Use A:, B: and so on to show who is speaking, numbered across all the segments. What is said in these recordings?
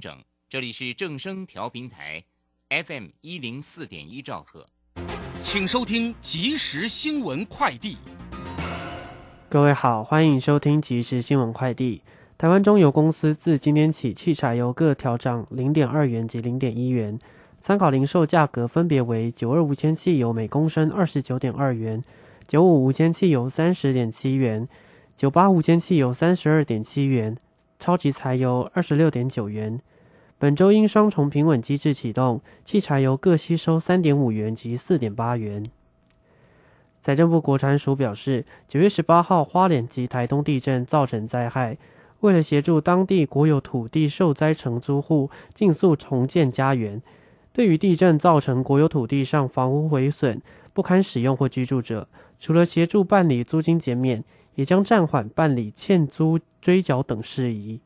A: 整，这里是正声调频台，FM 一零四点一兆赫，
B: 请收听即时新闻快递。
C: 各位好，欢迎收听即时新闻快递。台湾中油公司自今天起，汽柴油各调涨零点二元及零点一元，参考零售价格分别为九二无铅汽油每公升二十九点二元，九五无铅汽油三十点七元，九八无铅汽油三十二点七元。超级柴油二十六点九元，本周因双重平稳机制启动，汽柴油各吸收三点五元及四点八元。财政部国产署表示，九月十八号花莲及台东地震造成灾害，为了协助当地国有土地受灾承租户尽速重建家园，对于地震造成国有土地上房屋毁损不堪使用或居住者，除了协助办理租金减免。也将暂缓办理欠租追缴等事宜。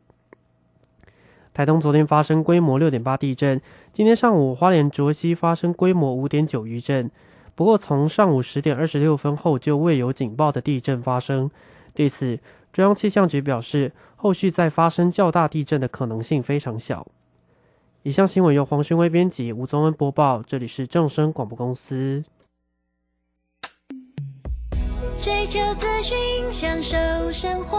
C: 台东昨天发生规模六点八地震，今天上午花莲卓溪发生规模五点九余震。不过从上午十点二十六分后就未有警报的地震发生。对此，中央气象局表示，后续再发生较大地震的可能性非常小。以上新闻由黄勋威编辑，吴宗恩播报，这里是正声广播公司。
D: 追求资讯，享受生活。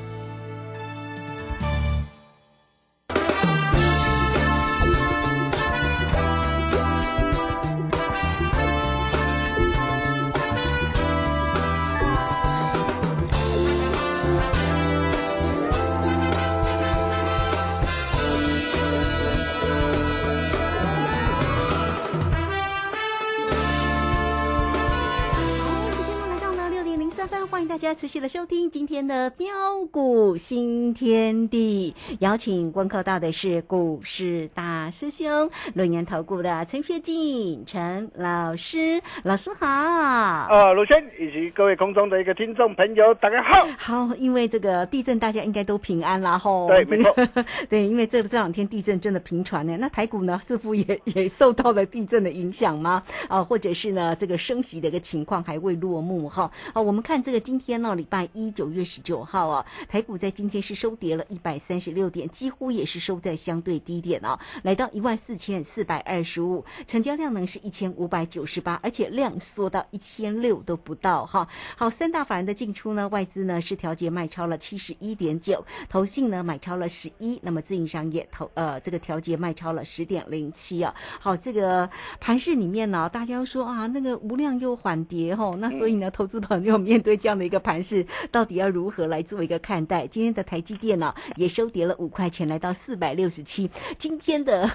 E: 家持续的收听今天的标股新天地，邀请观看到的是股市大师兄龙年投顾的陈学进陈老师，老师好。
F: 啊，鲁轩以及各位空中的一个听众朋友，大家好。
E: 好，因为这个地震，大家应该都平安了吼。
F: 对，没错。
E: 对，因为这这两天地震真的频传呢。那台股呢，似乎也也受到了地震的影响吗？啊，或者是呢，这个升息的一个情况还未落幕哈。啊，我们看这个今。天呢，礼拜一九月十九号啊，台股在今天是收跌了一百三十六点，几乎也是收在相对低点哦，来到一万四千四百二十五，成交量呢是一千五百九十八，而且量缩到一千六都不到哈。好，三大法人的进出呢，外资呢是调节卖超了七十一点九，投信呢买超了十一，那么自营商也投呃这个调节卖超了十点零七啊。好，这个盘市里面呢，大家说啊，那个无量又缓跌吼，那所以呢，投资朋友面对这样的一个盘势到底要如何来做一个看待？今天的台积电呢也收跌了五块钱，来到四百六十七。今天的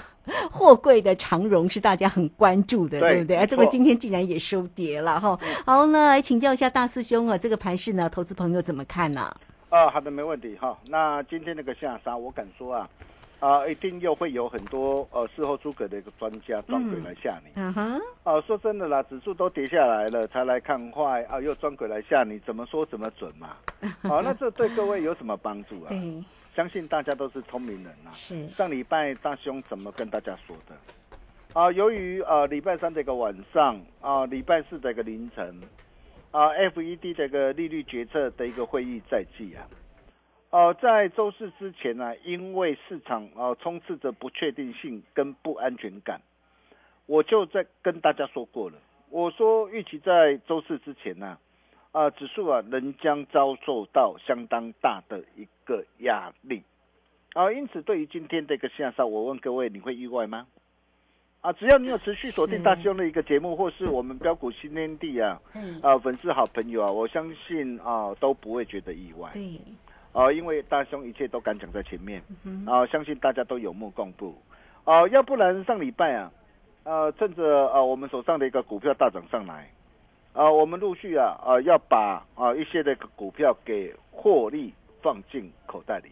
E: 货柜的长荣是大家很关注的，对不对？这个今天竟然也收跌了哈。好，那来请教一下大师兄啊，这个盘势呢，投资朋友怎么看呢？
F: 啊，好的，没问题哈。那今天那个下杀，我敢说啊。啊，一定又会有很多呃事后诸葛的一个专家装鬼来吓你。嗯哼。啊，说真的啦，指数都跌下来了，才来看坏啊，又装鬼来吓你，怎么说怎么准嘛？好，那这对各位有什么帮助啊？相信大家都是聪明人呐。是。上礼拜大兄怎么跟大家说的？啊，由于呃礼拜三的一个晚上啊，礼拜四的一个凌晨啊，FED 这个利率决策的一个会议在即啊。呃，在周四之前呢，因为市场呃充斥着不确定性跟不安全感，我就在跟大家说过了，我说预期在周四之前呢，啊，指数啊仍将遭受到相当大的一个压力，啊，因此对于今天的一个下杀，我问各位，你会意外吗？啊，只要你有持续锁定大兄的一个节目，或是我们标股新天地啊，啊，粉丝好朋友啊，我相信啊都不会觉得意外。
E: 对，
F: 啊，因为大兄一切都敢讲在前面，啊，相信大家都有目共睹。啊，要不然上礼拜啊，呃，趁着呃我们手上的一个股票大涨上来，啊，我们陆续啊啊要把啊一些的股票给获利放进口袋里，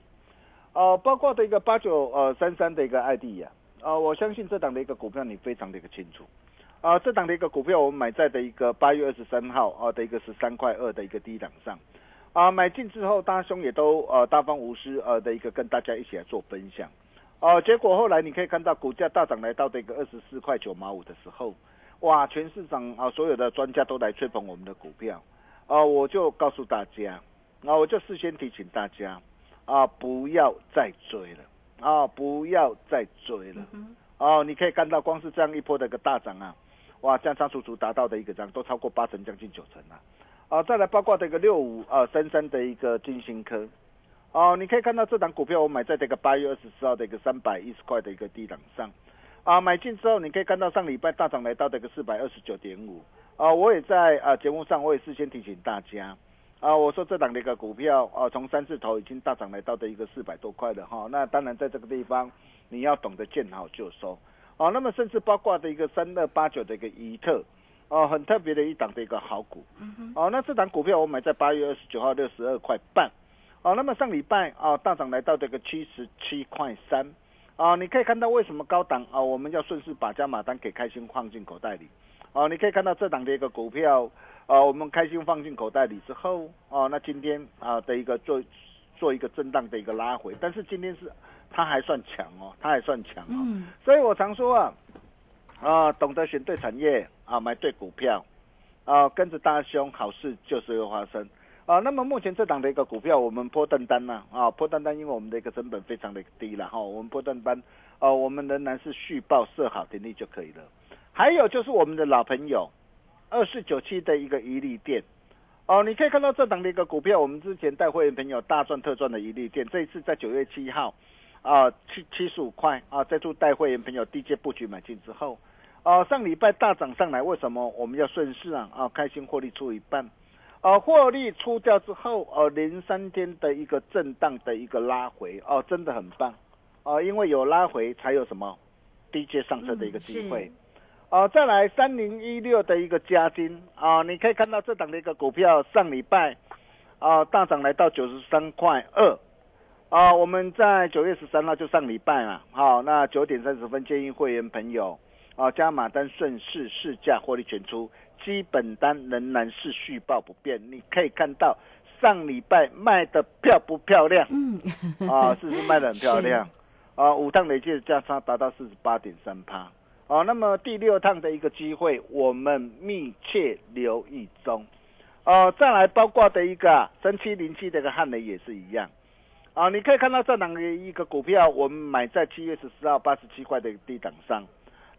F: 啊，包括的一个八九呃三三的一个 ID 呀。啊，我相信这档的一个股票你非常的一个清楚，啊，这档的一个股票我们买在的一个八月二十三号啊的一个十三块二的一个低档上，啊，买进之后大兄也都呃大方无私呃的一个跟大家一起来做分享，啊，结果后来你可以看到股价大涨来到的一个二十四块九毛五的时候，哇，全市场啊所有的专家都来吹捧我们的股票，啊，我就告诉大家，啊，我就事先提醒大家，啊，不要再追了。啊，不要再追了。哦，你可以看到，光是这样一波的一个大涨啊，哇，这样仓储足达到的一个涨，都超过八成，将近九成了。啊，再来包括这个六五啊三三的一个金星科，哦，你可以看到这档股票我买在这个八月二十四号的一个三百一十块的一个低档上，啊，买进之后你可以看到上礼拜大涨来到这个四百二十九点五，啊，我也在啊节目上我也事先提醒大家。啊，我说这档的一个股票啊，从三字头已经大涨来到的一个四百多块了哈。那当然在这个地方，你要懂得见好就收。哦，那么甚至包括的一个三二八九的一个怡特，哦，很特别的一档的一个好股。哦，那这档股票我买在八月二十九号六十二块半。哦，那么上礼拜啊大涨来到这个七十七块三。啊，你可以看到为什么高档啊，我们要顺势把加码单给开心放进口袋里。哦，你可以看到这档的一个股票。啊，我们开心放进口袋里之后，哦，那今天啊的一个做做一个震荡的一个拉回，但是今天是它还算强哦，它还算强哦，所以我常说啊，啊，懂得选对产业啊，买对股票啊，跟着大兄，好事就是会发生啊。那么目前这档的一个股票，我们破单单呢啊，破单单，因为我们的一个成本非常的低了哈，我们破单单，哦，我们仍然是续报设好停利就可以了。还有就是我们的老朋友。二四九七的一个伊利店，哦，你可以看到这档的一个股票，我们之前带会员朋友大赚特赚的一利店，这一次在九月七号，啊七七十五块啊，在做带会员朋友低阶布局买进之后，啊上礼拜大涨上来，为什么我们要顺势啊？啊开心获利出一半，啊获利出掉之后，呃连三天的一个震荡的一个拉回，哦真的很棒，啊因为有拉回才有什么低阶上车的一个机会。哦，再来三零一六的一个加金啊，你可以看到这档的一个股票上礼拜啊大涨来到九十三块二啊，我们在九月十三号就上礼拜嘛，好，那九点三十分建议会员朋友啊加码单顺势试价获利全出，基本单仍然是续报不变，你可以看到上礼拜卖的漂不漂亮？嗯，啊，是不是卖的很漂亮？啊，五趟累计的价差达到四十八点三趴。哦，那么第六趟的一个机会，我们密切留意中。哦，再来包括的一个三七零七的一个汉雷也是一样。啊，你可以看到这两个一个股票，我们买在七月十四号八十七块的一个低档上，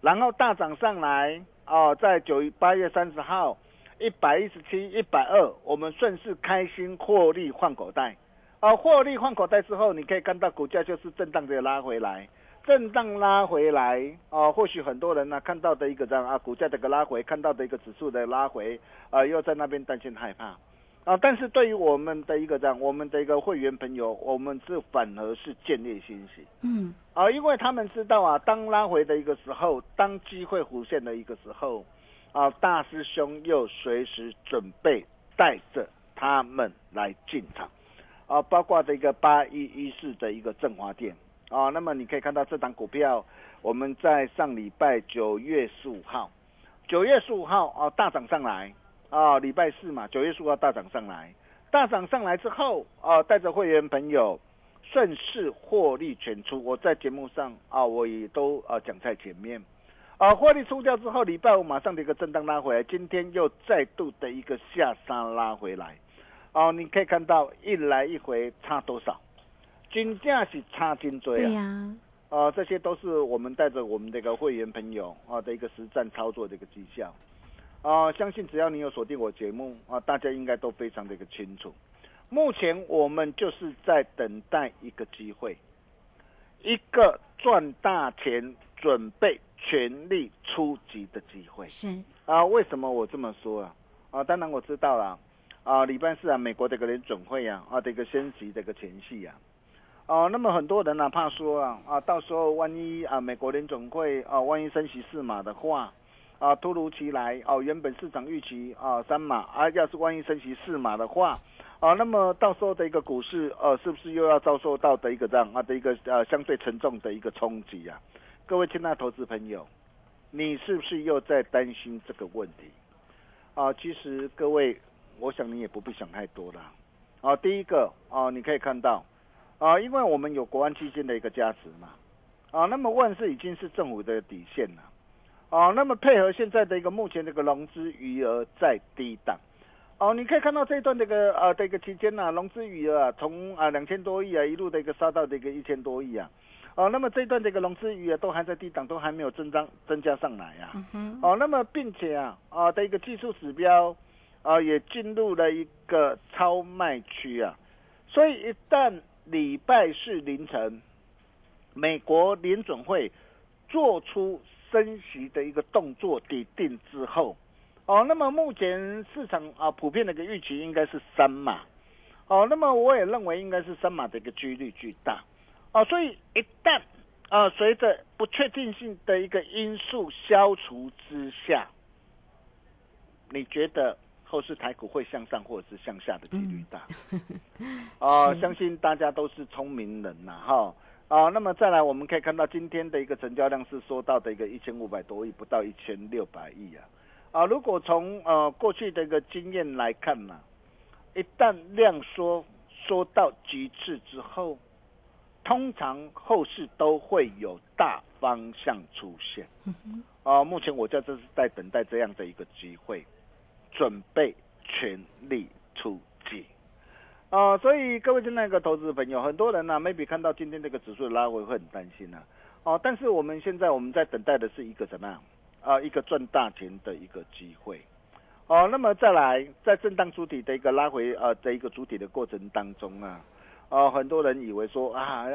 F: 然后大涨上来。哦，在九八月三十号一百一十七、一百二，我们顺势开心获利换口袋。啊，获利换口袋之后，你可以看到股价就是震荡的拉回来。震荡拉回来啊，或许很多人呢看到的一个这样啊，股价的一个拉回，看到的一个指数的拉回啊，又在那边担心害怕啊。但是对于我们的一个这样，我们的一个会员朋友，我们是反而是建立信心，嗯啊，因为他们知道啊，当拉回的一个时候，当机会浮现的一个时候啊，大师兄又随时准备带着他们来进场啊，包括这个八一一四的一个振华店。啊，那么你可以看到这档股票，我们在上礼拜九月十五号，九月十五号啊大涨上来啊，礼拜四嘛，九月十五号大涨上来，大涨上来之后啊，带着会员朋友顺势获利全出。我在节目上啊，我也都啊讲在前面啊，获利出掉之后，礼拜五马上的一个震荡拉回来，今天又再度的一个下杀拉回来。哦，你可以看到一来一回差多少？均价是差金追啊。
E: 对呀。
F: 啊，这些都是我们带着我们这个会员朋友啊的一个实战操作的一个绩效。啊，相信只要你有锁定我节目啊，大家应该都非常的一个清楚。目前我们就是在等待一个机会，一个赚大钱、准备全力出击的机会。
E: 是
F: 啊，为什么我这么说啊？啊，当然我知道了。啊，礼拜四啊，美国的一个联准会啊，啊的一个升息的一个前戏啊。哦，那么很多人呢怕说啊，啊，到时候万一啊，美国联总会啊，万一升息四码的话。啊，突如其来哦，原本市场预期啊三码啊，要是万一升息四码的话，啊，那么到时候的一个股市呃，是不是又要遭受到的一个这样啊的一个呃相对沉重的一个冲击啊？各位亲爱的投资朋友，你是不是又在担心这个问题？啊，其实各位，我想你也不必想太多了。啊，第一个啊，你可以看到啊，因为我们有国安基金的一个加持嘛，啊，那么万事已经是政府的底线了。哦，那么配合现在的一个目前这个融资余额在低档，哦，你可以看到这一段这个呃的一个期间呢，融资余额啊从啊两千多亿啊一路的一个杀到这个一千多亿啊，哦，那么这一段这个融资余额都还在低档，都还没有增长增加上来啊，哦，那么并且啊啊的一个技术指标啊也进入了一个超卖区啊，所以一旦礼拜四凌晨美国联准会做出。升息的一个动作底定之后，哦，那么目前市场啊普遍的一个预期应该是三码，哦，那么我也认为应该是三码的一个几率巨大，哦，所以一旦啊随着不确定性的一个因素消除之下，你觉得后市台股会向上或者是向下的几率大？哦，相信大家都是聪明人呐，哈。啊，那么再来，我们可以看到今天的一个成交量是缩到的一个一千五百多亿，不到一千六百亿啊。啊，如果从呃过去的一个经验来看呢，一旦量缩缩到极致之后，通常后市都会有大方向出现。啊，目前我在这是在等待这样的一个机会，准备全力出啊，所以各位的那个投资朋友，很多人呢，maybe 看到今天这个指数的拉回会很担心呢。哦，但是我们现在我们在等待的是一个什么？啊，一个赚大钱的一个机会。哦，那么再来，在震荡主体的一个拉回呃的一个主体的过程当中啊，哦，很多人以为说啊，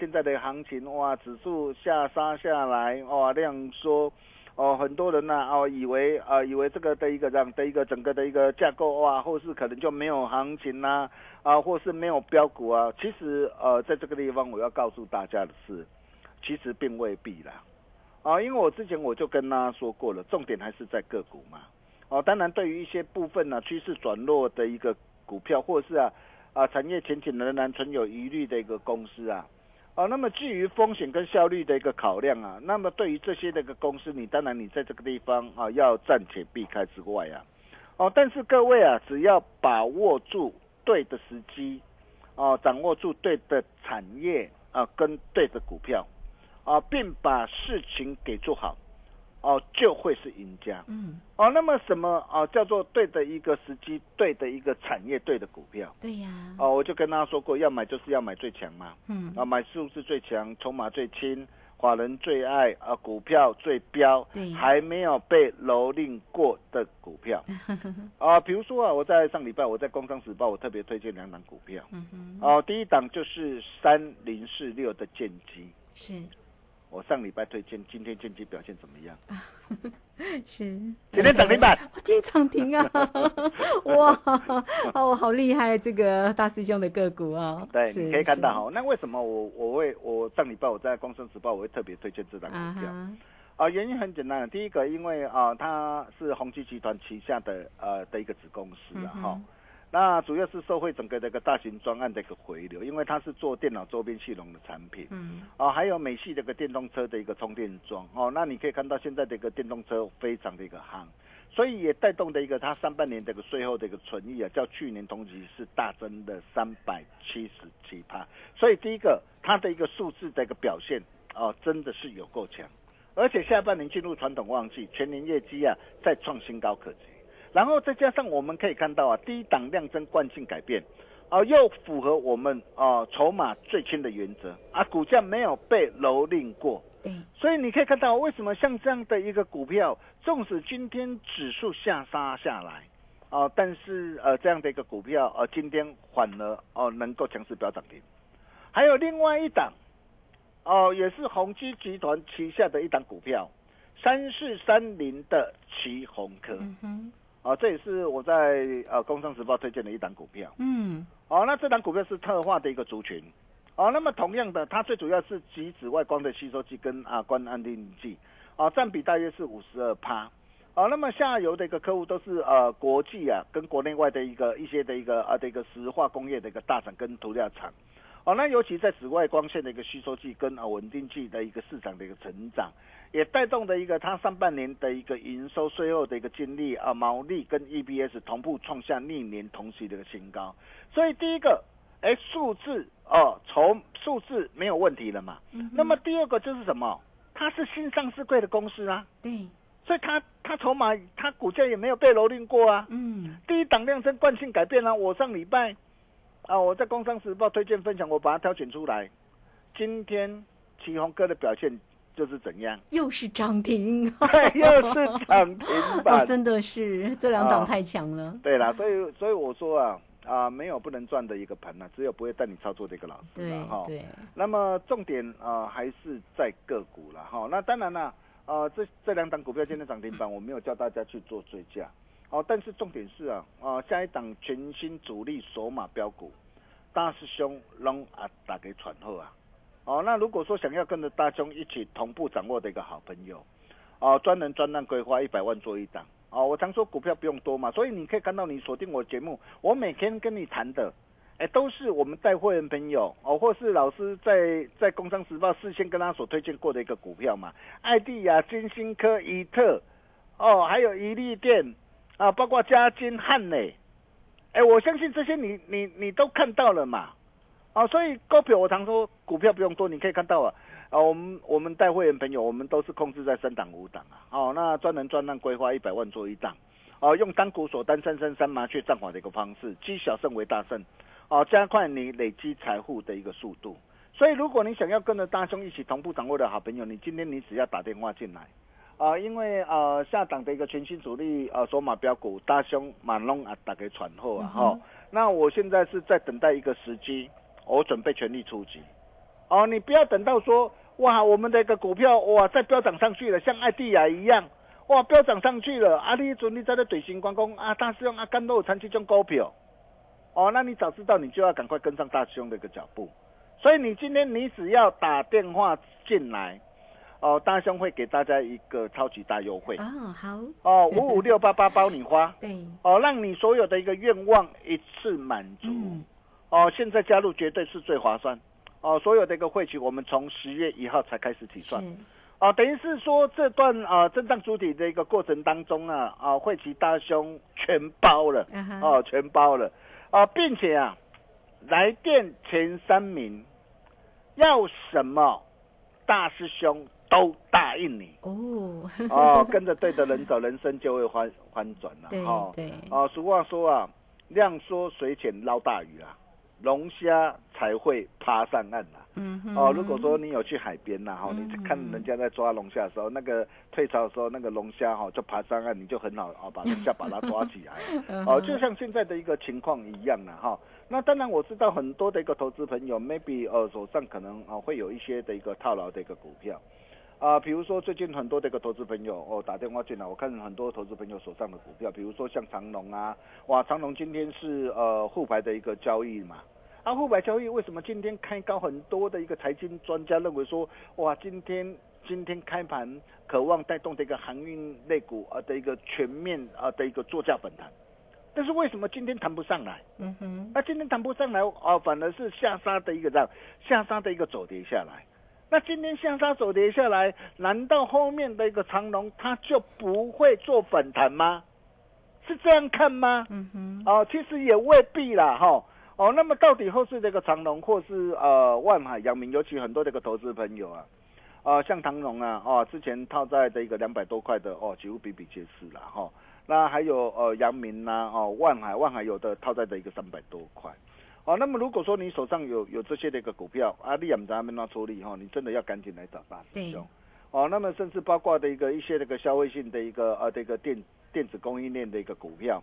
F: 现在的行情哇，指数下杀下来哇，量缩。哦，很多人呢，哦，以为啊，以为这个的一个这样的一个整个的一个架构哇，后市可能就没有行情啦，啊，或是没有标股啊。其实呃，在这个地方我要告诉大家的是，其实并未必啦，啊，因为我之前我就跟大家说过了，重点还是在个股嘛。哦，当然对于一些部分呢趋势转弱的一个股票，或是啊啊产业前景仍然存有疑虑的一个公司啊。哦，那么基于风险跟效率的一个考量啊，那么对于这些那个公司，你当然你在这个地方啊要暂且避开之外啊，哦，但是各位啊，只要把握住对的时机，哦，掌握住对的产业啊跟对的股票，啊，并把事情给做好。哦，就会是赢家。嗯，哦，那么什么啊叫做对的一个时机，对的一个产业，对的股票？
E: 对呀。
F: 哦，我就跟大家说过，要买就是要买最强嘛。嗯。啊，买数字最强，筹码最轻，华人最爱啊，股票最标，还没有被蹂躏过的股票。啊，比如说啊，我在上礼拜我在《工商时报》我特别推荐两档股票。嗯哼。哦，第一档就是三零四六的剑机。
E: 是。
F: 我上礼拜推荐，今天剑机表现怎么样？
E: 是，
F: 今天涨停板，
E: 今天涨停啊！哇，哦，好厉害，这个大师兄的个股啊！
F: 对，你可以看到哈。那为什么我我会我上礼拜我在《工商时报》我会特别推荐这档股票？啊，原因很简单，第一个，因为啊，它是宏基集团旗下的呃的一个子公司啊，哈。那主要是受惠整个这个大型专案的一个回流，因为它是做电脑周边系统的产品，嗯，哦，还有美系这个电动车的一个充电桩，哦，那你可以看到现在的一个电动车非常的一个夯，所以也带动的一个它上半年这个税后的一个存益啊，较去年同期是大增的三百七十七趴，所以第一个它的一个数字的一个表现哦，真的是有够强，而且下半年进入传统旺季，全年业绩啊再创新高可及。然后再加上我们可以看到啊，低档量增惯性改变，啊，又符合我们啊筹码最轻的原则啊，股价没有被蹂躏过。
E: 对，
F: 所以你可以看到，为什么像这样的一个股票，纵使今天指数下杀下来，啊，但是呃这样的一个股票，呃今天反而哦能够强势飙涨停。还有另外一档，哦也是宏基集团旗下的一档股票，三四三零的旗宏科。啊，这也是我在呃《工商时报》推荐的一档股票。
E: 嗯，
F: 哦，那这档股票是特化的一个族群。哦，那么同样的，它最主要是极紫外光的吸收器跟啊光安定剂。啊，占比大约是五十二趴。哦，那么下游的一个客户都是呃国际啊跟国内外的一个一些的一个啊的一个石化工业的一个大厂跟涂料厂。哦，那尤其在紫外光线的一个吸收器跟啊稳定器的一个市场的一个成长。也带动的一个，它上半年的一个营收、税后的一个净利啊，毛利跟 EPS 同步创下历年同期的一个新高。所以第一个，哎，数字哦，从数字没有问题了嘛。那么第二个就是什么？它是新上市贵的公司啊。
E: 对。
F: 所以它它筹码它股价也没有被蹂躏过啊。
E: 嗯。
F: 第一档量增惯性改变了。我上礼拜啊，我在《工商时报》推荐分享，我把它挑选出来。今天祁宏哥的表现。就是怎样？
E: 又是涨停，
F: 对，又是涨停 板，
E: 真的是这两档太强了。
F: 对啦，所以所以我说啊啊，没有不能赚的一个盘呐，只有不会带你操作的一个老师了哈。
E: 对，
F: 那么重点啊还是在个股了哈。那当然了啊，这这两档股票今天涨停板，我没有叫大家去做追加哦。但是重点是啊啊，下一档全新主力索马标股，大师兄让啊打给传后啊。哦，那如果说想要跟着大兄一起同步掌握的一个好朋友，哦，专人专案规划一百万做一档，哦，我常说股票不用多嘛，所以你可以看到你锁定我节目，我每天跟你谈的，哎，都是我们带会员朋友哦，或是老师在在工商时报事先跟他所推荐过的一个股票嘛，艾地亚、金星科、伊特，哦，还有伊利电啊，包括嘉金、汉磊，哎，我相信这些你你你都看到了嘛。啊，所以股票我常说股票不用多，你可以看到啊，啊，我们我们带会员朋友，我们都是控制在三档五档啊，哦，那专人专案规划一百万做一档，哦，用单股锁单三三三麻雀战法的一个方式，积小胜为大胜，哦，加快你累积财富的一个速度。所以如果你想要跟着大兄一起同步掌握的好朋友，你今天你只要打电话进来，啊，因为呃下档的一个全新主力呃索马标股大兄马龙啊打给喘后啊，哈，那我现在是在等待一个时机。我准备全力出击，哦，你不要等到说哇，我们的一个股票哇再飙涨上去了，像艾地亚一样，哇飙涨上去了，阿里准你在那怼新关公啊，大师兄阿甘都有参这种股票，哦，那你早知道你就要赶快跟上大师兄的一个脚步，所以你今天你只要打电话进来，哦，大兄会给大家一个超级大优惠，
E: 哦好，
F: 哦五五六八八 包你花，
E: 对，
F: 哦让你所有的一个愿望一次满足。哦，现在加入绝对是最划算，哦，所有的一个会期我们从十月一号才开始起算，哦，等于是说这段啊震荡主体的一个过程当中啊，啊会期大兄全包了，哦，全包了，啊，并且啊来电前三名要什么大师兄都答应你
E: 哦，
F: 哦，跟着对的人走，人生就会翻翻转了，
E: 哦，对，
F: 哦，俗话说啊，量缩水浅捞大鱼啊。龙虾才会爬上岸呐。
E: 嗯
F: 哦，如果说你有去海边呐，哈，你看人家在抓龙虾的时候，那个退潮的时候，那个龙虾哈就爬上岸，你就很好哦，把龙虾 把它抓起来。哦，就像现在的一个情况一样呢，哈。那当然我知道很多的一个投资朋友，maybe 呃手上可能啊会有一些的一个套牢的一个股票。啊，比如说最近很多的一个投资朋友哦打电话进来，我看很多投资朋友手上的股票，比如说像长隆啊，哇，长隆今天是呃沪牌的一个交易嘛，啊沪牌交易为什么今天开高？很多的一个财经专家认为说，哇，今天今天开盘渴望带动的一个航运类股啊的一个全面啊的一个作价反弹，但是为什么今天谈不上来？
E: 嗯哼，
F: 那今天谈不上来啊，反而是下杀的一个样，下杀的一个走跌下来。那今天向杀走跌下来，难道后面的一个长龙它就不会做反弹吗？是这样看吗？
E: 嗯哼，
F: 哦，其实也未必啦，哈，哦，那么到底后市这个长龙或是呃万海、阳明，尤其很多这个投资朋友啊，啊，像长龙啊，哦，之前套在的一个两百多块的哦，几乎比比皆是了，哈。那还有呃阳明呐，哦，万海，万海有的套在的一个三百多块。哦，那么如果说你手上有有这些的一个股票，啊，你也不知道怎么处理哈，你真的要赶紧来找大师兄。哦，那么甚至包括的一个一些那个消费性的一个呃这个电电子供应链的一个股票，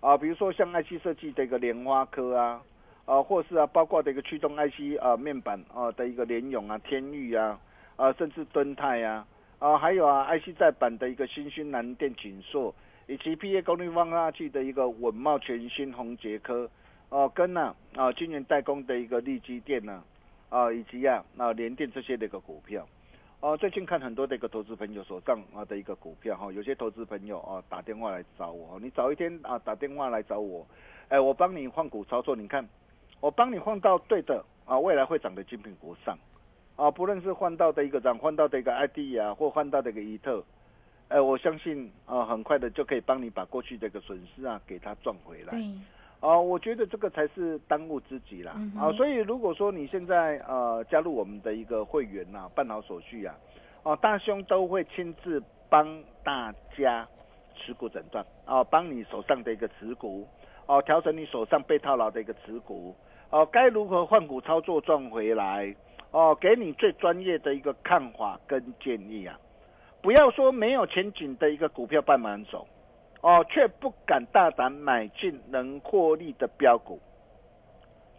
F: 啊，比如说像 IC 设计的一个莲花科啊，啊，或是啊包括的一个驱动 IC 啊面板啊的一个联咏啊天域啊，啊甚至敦泰啊，啊还有啊 IC 在版的一个新兴南电锦硕，以及 PA 功率放大器的一个稳茂全新宏杰科，哦跟呢啊晶圆代工的一个利基电呢，啊以及啊啊联电这些的一个股票。哦，最近看很多的一个投资朋友手上啊的一个股票哈，有些投资朋友啊打电话来找我，你早一天啊打电话来找我，哎，我帮你换股操作，你看，我帮你换到对的啊，未来会涨的精品股上，啊，不论是换到的一个涨，换到的一个 ID 啊，或换到的一个伊特，哎，我相信啊，很快的就可以帮你把过去的一个损失啊给它赚回来。啊，我觉得这个才是当务之急啦。啊，所以如果说你现在呃加入我们的一个会员呐，办好手续啊，哦，大兄都会亲自帮大家持股诊断啊，帮你手上的一个持股哦，调整你手上被套牢的一个持股哦，该如何换股操作赚回来哦，给你最专业的一个看法跟建议啊，不要说没有前景的一个股票半满手。哦，却不敢大胆买进能获利的标股，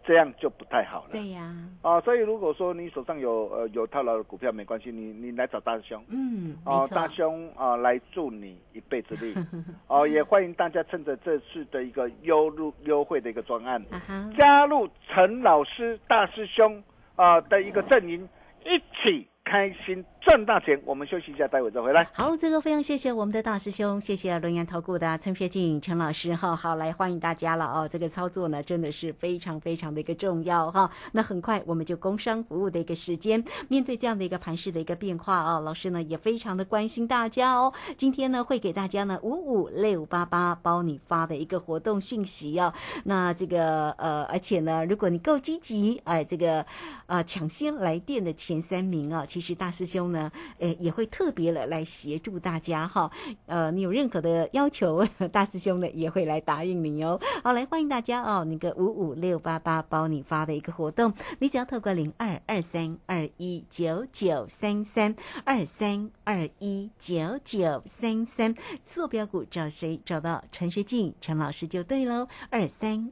F: 这样就不太好了。
E: 对呀。
F: 哦，所以如果说你手上有呃有套牢的股票，没关系，你你来找大师兄。
E: 嗯，
F: 哦，大兄啊，来助你一辈子力。哦，也欢迎大家趁着这次的一个优入优惠的一个专案，加入陈老师大师兄啊的一个阵营，一起。开心赚大钱，我们休息一下，待会再回来。
E: 好，这个非常谢谢我们的大师兄，谢谢龙岩投顾的陈学静陈老师哈。好，来欢迎大家了哦。这个操作呢，真的是非常非常的一个重要哈。那很快我们就工商服务的一个时间，面对这样的一个盘势的一个变化啊，老师呢也非常的关心大家哦。今天呢会给大家呢五五六八八包你发的一个活动讯息哦。那这个呃，而且呢，如果你够积极，哎，这个啊抢先来电的前三名啊。其实是大师兄呢，诶，也会特别的来协助大家哈。呃，你有任何的要求，大师兄呢也会来答应你哦。好，来欢迎大家哦，那个五五六八八包你发的一个活动，你只要透过零二二三二一九九三三二三二一九九三三坐标股找谁？找到陈学静陈老师就对喽。二三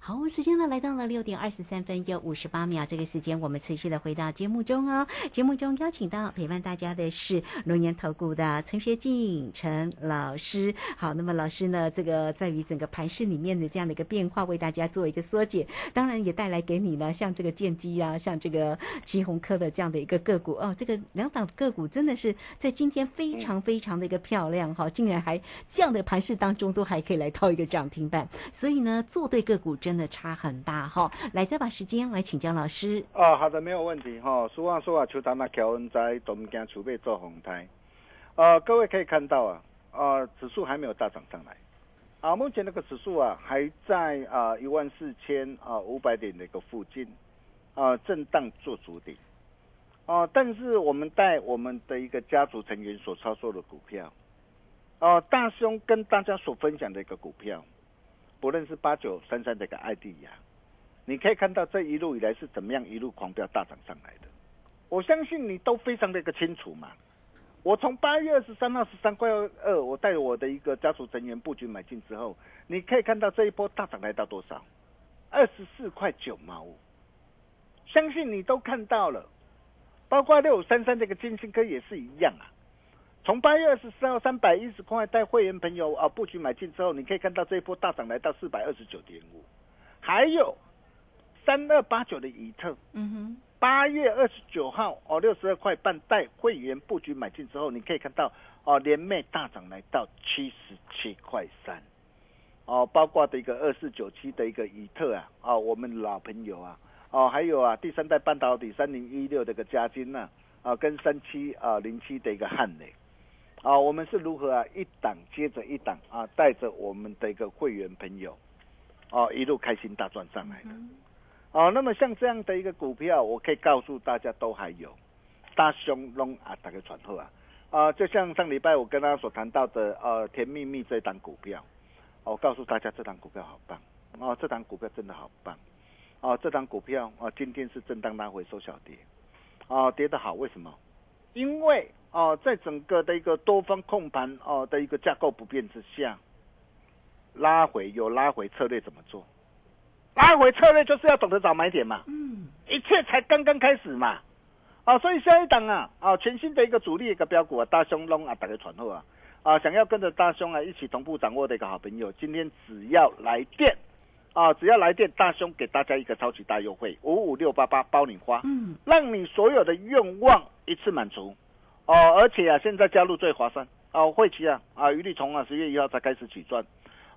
E: 好，时间呢来到了六点二十三分又五十八秒。这个时间我们持续的回到节目中哦。节目中邀请到陪伴大家的是龙年投顾的陈学静陈老师。好，那么老师呢，这个在于整个盘市里面的这样的一个变化，为大家做一个缩解。当然也带来给你呢，像这个剑基啊，像这个旗红科的这样的一个个股哦。这个两档个股真的是在今天非常非常的一个漂亮哈，竟然还这样的盘市当中都还可以来套一个涨停板。所以呢，做对个股真。的的差很大哈，来再把时间来请教老师。
F: 哦，好的，没有问题哈。俗话说啊，求他那乔恩在东江储备做红台。呃，各位可以看到啊，呃，指数还没有大涨上来啊。目前那个指数啊，还在啊一万四千啊五百点的一个附近啊震荡做主顶啊。但是我们带我们的一个家族成员所操作的股票，哦，大兄跟大家所分享的一个股票。不论是八九三三这个艾迪亚，你可以看到这一路以来是怎么样一路狂飙大涨上来的。我相信你都非常的一个清楚嘛。我从八月二十三号十三块二，我带我的一个家族成员布局买进之后，你可以看到这一波大涨来到多少？二十四块九毛五。相信你都看到了，包括六五三三这个金星科也是一样啊。从八月二十四号三百一十块带会员朋友啊布局买进之后，你可以看到这一波大涨来到四百二十九点五。还有三二八九的怡特，嗯哼。八月二十九号哦，六十二块半带会员布局买进之后，你可以看到哦，连袂大涨来到七十七块三，哦，包括的一个二四九七的一个以特啊，哦，我们老朋友啊，哦，还有啊，第三代半导体三零一六的一个嘉金呐，啊，跟三七啊零七的一个汉磊，啊，我们是如何啊一档接着一档啊，带着我们的一个会员朋友，哦，一路开心大赚上来的。哦，那么像这样的一个股票，我可以告诉大家都还有大熊龙啊，打个传呼啊，啊，就像上礼拜我跟大家所谈到的，呃，甜蜜蜜这档股票，我告诉大家这档股票好棒，哦，这档股票真的好棒，哦，这档股票啊，今天是震荡拉回收小跌，啊，跌得好，为什么？因为哦，在整个的一个多方控盘哦的一个架构不变之下，拉回有拉回策略怎么做？拉回策略就是要懂得找买点嘛，嗯，一切才刚刚开始嘛，啊，所以下一档啊，啊，全新的一个主力一个标股啊，大兄龙啊，打个传后啊，啊，想要跟着大兄啊一起同步掌握的一个好朋友，今天只要来电，啊，只要来电，大兄给大家一个超级大优惠，五五六八八包你花，嗯，让你所有的愿望一次满足，哦，而且啊，现在加入最划算，啊，会期啊，啊，余力从啊十月一号才开始起赚。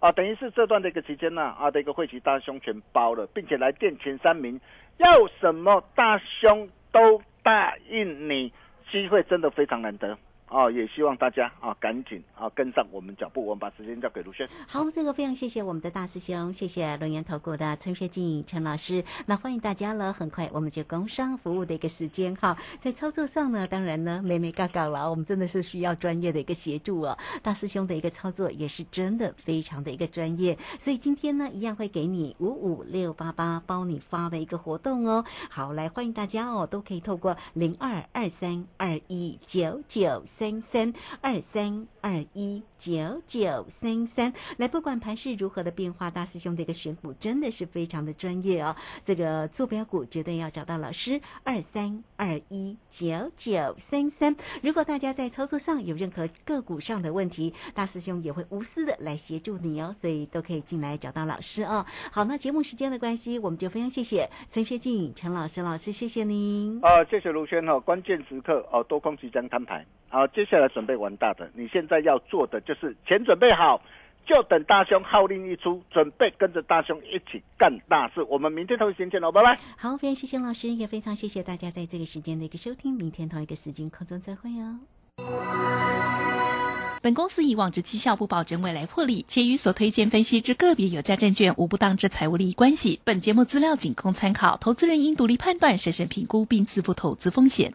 F: 啊，等于是这段的一个期间呢，啊的一个会期大胸全包了，并且来电前三名，要什么大胸都答应你，机会真的非常难得。哦，也希望大家啊，赶紧啊跟上我们脚步。我们把时间交给卢轩。
E: 好，这个非常谢谢我们的大师兄，谢谢龙岩投顾的陈学静陈老师。那欢迎大家了，很快我们就工商服务的一个时间哈，在操作上呢，当然呢，美美嘎嘎了，我们真的是需要专业的一个协助哦。大师兄的一个操作也是真的非常的一个专业，所以今天呢，一样会给你五五六八八包你发的一个活动哦。好，来欢迎大家哦，都可以透过零二二三二一九九。三三二三二一九九三三，来不管盘势如何的变化，大师兄的一个选股真的是非常的专业哦。这个坐标股绝对要找到老师二三二一九九三三。如果大家在操作上有任何个股上的问题，大师兄也会无私的来协助你哦，所以都可以进来找到老师哦。好，那节目时间的关系，我们就非常谢谢陈学静陈老师老师，谢谢您。
F: 啊，谢谢卢轩哈，关键时刻哦，多空即将摊牌。好，接下来准备玩大的。你现在要做的就是钱准备好，就等大兄号令一出，准备跟着大兄一起干大事。我们明天同一时间见喽，拜拜。
E: 好，非常谢谢老师，也非常谢谢大家在这个时间的一个收听。明天同一个时间空中再会哦。
G: 本公司以往之绩效不保证未来获利，且与所推荐分析之个别有价证券无不当之财务利益关系。本节目资料仅供参考，投资人应独立判断、审慎评估并自负投资风险。